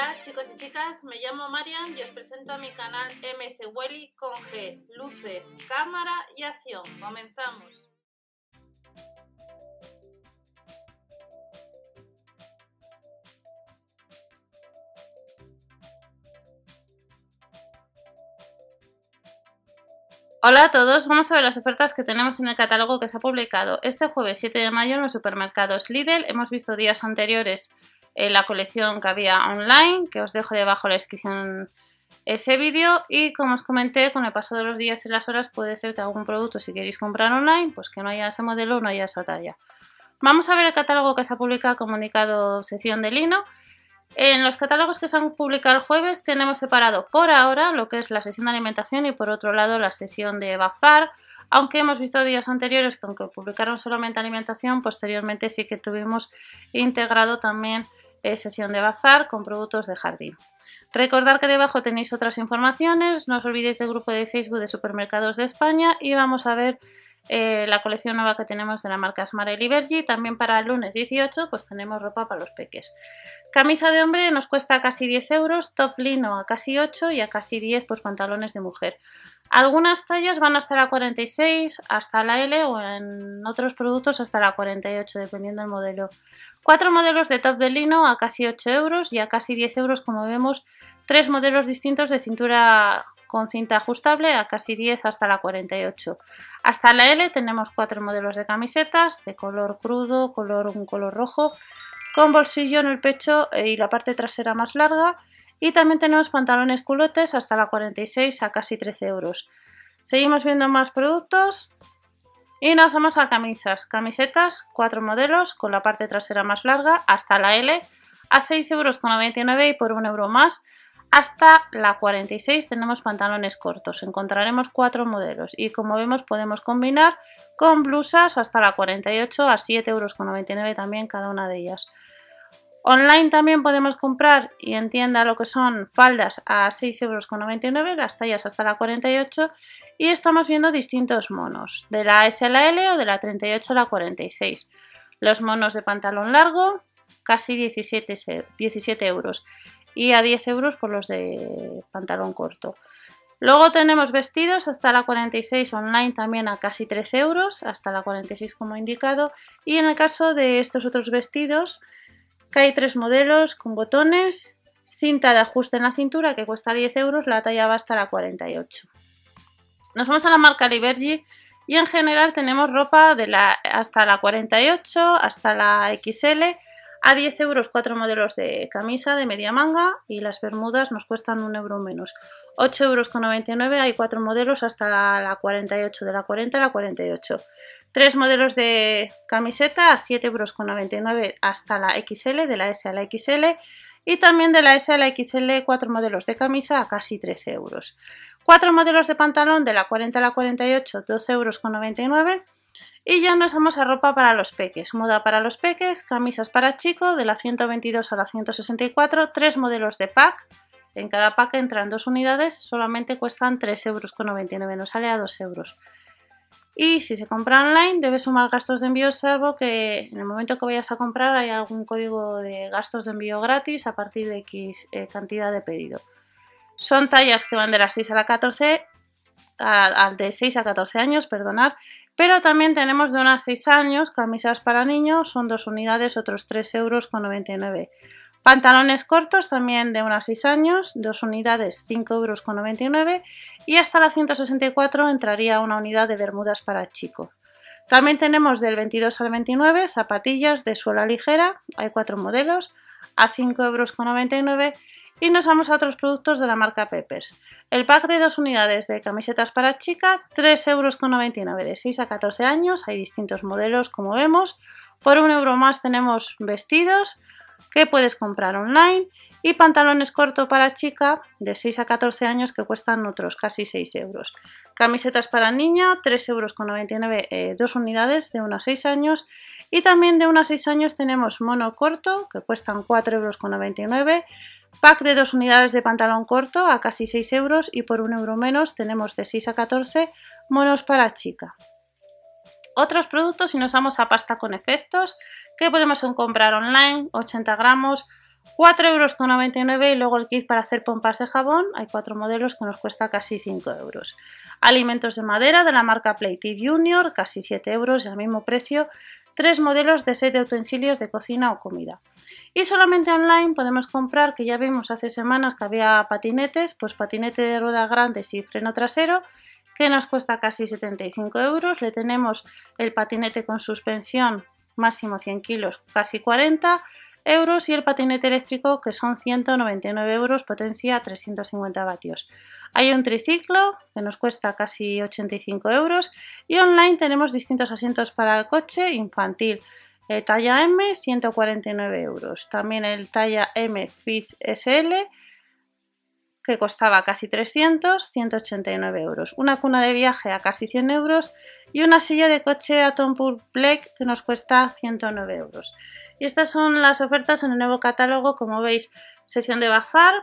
Hola chicos y chicas, me llamo Marian y os presento a mi canal MS Welly con G, luces, cámara y acción. Comenzamos. Hola a todos, vamos a ver las ofertas que tenemos en el catálogo que se ha publicado este jueves 7 de mayo en los supermercados Lidl. Hemos visto días anteriores en la colección que había online, que os dejo debajo la descripción ese vídeo. Y como os comenté, con el paso de los días y las horas puede ser que algún producto si queréis comprar online, pues que no haya ese modelo, no haya esa talla. Vamos a ver el catálogo que se ha publicado comunicado sección de lino. En los catálogos que se han publicado el jueves tenemos separado por ahora lo que es la sección de alimentación y por otro lado la sección de bazar, aunque hemos visto días anteriores que aunque publicaron solamente alimentación, posteriormente sí que tuvimos integrado también eh, sección de bazar con productos de jardín. Recordad que debajo tenéis otras informaciones, no os olvidéis del grupo de Facebook de Supermercados de España y vamos a ver eh, la colección nueva que tenemos de la marca Smarel y Bergi. También para el lunes 18 pues tenemos ropa para los peques. Camisa de hombre nos cuesta casi 10 euros, top lino a casi 8 y a casi 10 pues pantalones de mujer. Algunas tallas van hasta la 46, hasta la L o en otros productos hasta la 48 dependiendo del modelo. Cuatro modelos de top de lino a casi 8 euros y a casi 10 euros como vemos tres modelos distintos de cintura con cinta ajustable a casi 10 hasta la 48. Hasta la L tenemos cuatro modelos de camisetas de color crudo, color un color rojo, con bolsillo en el pecho y la parte trasera más larga. Y también tenemos pantalones culotes hasta la 46 a casi 13 euros. Seguimos viendo más productos y nos vamos a camisas. Camisetas, cuatro modelos con la parte trasera más larga hasta la L a 6,99 euros y por un euro más hasta la 46 tenemos pantalones cortos, encontraremos cuatro modelos y como vemos podemos combinar con blusas hasta la 48 a 7,99 euros también cada una de ellas. Online también podemos comprar y entienda lo que son faldas a 6,99 euros, las tallas hasta la 48 y estamos viendo distintos monos, de la S a la L o de la 38 a la 46. Los monos de pantalón largo, casi 17, 17 euros y a 10 euros por los de pantalón corto. Luego tenemos vestidos hasta la 46 online también a casi 13 euros, hasta la 46 como indicado. Y en el caso de estos otros vestidos, que hay tres modelos con botones, cinta de ajuste en la cintura que cuesta 10 euros, la talla va hasta la 48. Nos vamos a la marca Libergy y en general tenemos ropa de la, hasta la 48, hasta la XL a 10 euros cuatro modelos de camisa de media manga y las bermudas nos cuestan un euro menos. 8 euros con 99 hay cuatro modelos hasta la 48, de la 40 a la 48. Tres modelos de camiseta a 7 euros con 99 hasta la XL, de la S a la XL. Y también de la S a la XL, cuatro modelos de camisa a casi 13 euros. Cuatro modelos de pantalón de la 40 a la 48, 12 euros con 99 y ya nos vamos a ropa para los peques. Moda para los peques, camisas para chico de la 122 a la 164, tres modelos de pack. En cada pack entran dos unidades, solamente cuestan 3,99 euros, nos sale a 2 euros. Y si se compra online, debe sumar gastos de envío, salvo que en el momento que vayas a comprar hay algún código de gastos de envío gratis a partir de X eh, cantidad de pedido. Son tallas que van de las 6 a la 14, a, de 6 a 14 años, perdonad, pero también tenemos de unas 6 años, camisas para niños, son dos unidades, otros 3 euros con 99. Pantalones cortos también de unas 6 años, dos unidades 5 euros con 99 y hasta la 164 entraría una unidad de bermudas para chico. También tenemos del 22 al 29 zapatillas de suela ligera, hay cuatro modelos, a 5 euros con 99 y nos vamos a otros productos de la marca Peppers. El pack de dos unidades de camisetas para chica, 3,99 euros de 6 a 14 años. Hay distintos modelos como vemos. Por un euro más tenemos vestidos que puedes comprar online y pantalones cortos para chica de 6 a 14 años que cuestan otros casi 6 euros. Camisetas para niña, 3,99 euros, eh, dos unidades de unos 6 años. Y también de unos 6 años tenemos mono corto que cuestan 4,99 euros Pack de dos unidades de pantalón corto a casi 6 euros y por un euro menos tenemos de 6 a 14 monos para chica. Otros productos, si nos vamos a pasta con efectos, que podemos comprar online, 80 gramos, 4,99 euros y luego el kit para hacer pompas de jabón. Hay cuatro modelos que nos cuesta casi 5 euros. Alimentos de madera de la marca Plated Junior, casi 7 euros al mismo precio. Tres modelos de set de utensilios de cocina o comida. Y solamente online podemos comprar, que ya vimos hace semanas que había patinetes, pues patinete de ruedas grandes y freno trasero, que nos cuesta casi 75 euros. Le tenemos el patinete con suspensión máximo 100 kilos, casi 40 euros y el patinete eléctrico que son 199 euros, potencia 350 vatios. Hay un triciclo que nos cuesta casi 85 euros y online tenemos distintos asientos para el coche infantil. El talla M, 149 euros. También el talla M Fitch SL, que costaba casi 300, 189 euros. Una cuna de viaje a casi 100 euros y una silla de coche Atom Black que nos cuesta 109 euros. Y estas son las ofertas en el nuevo catálogo, como veis, sección de bazar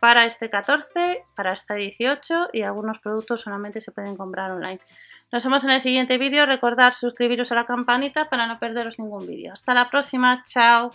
para este 14, para este 18 y algunos productos solamente se pueden comprar online. Nos vemos en el siguiente vídeo, recordad suscribiros a la campanita para no perderos ningún vídeo. Hasta la próxima, chao.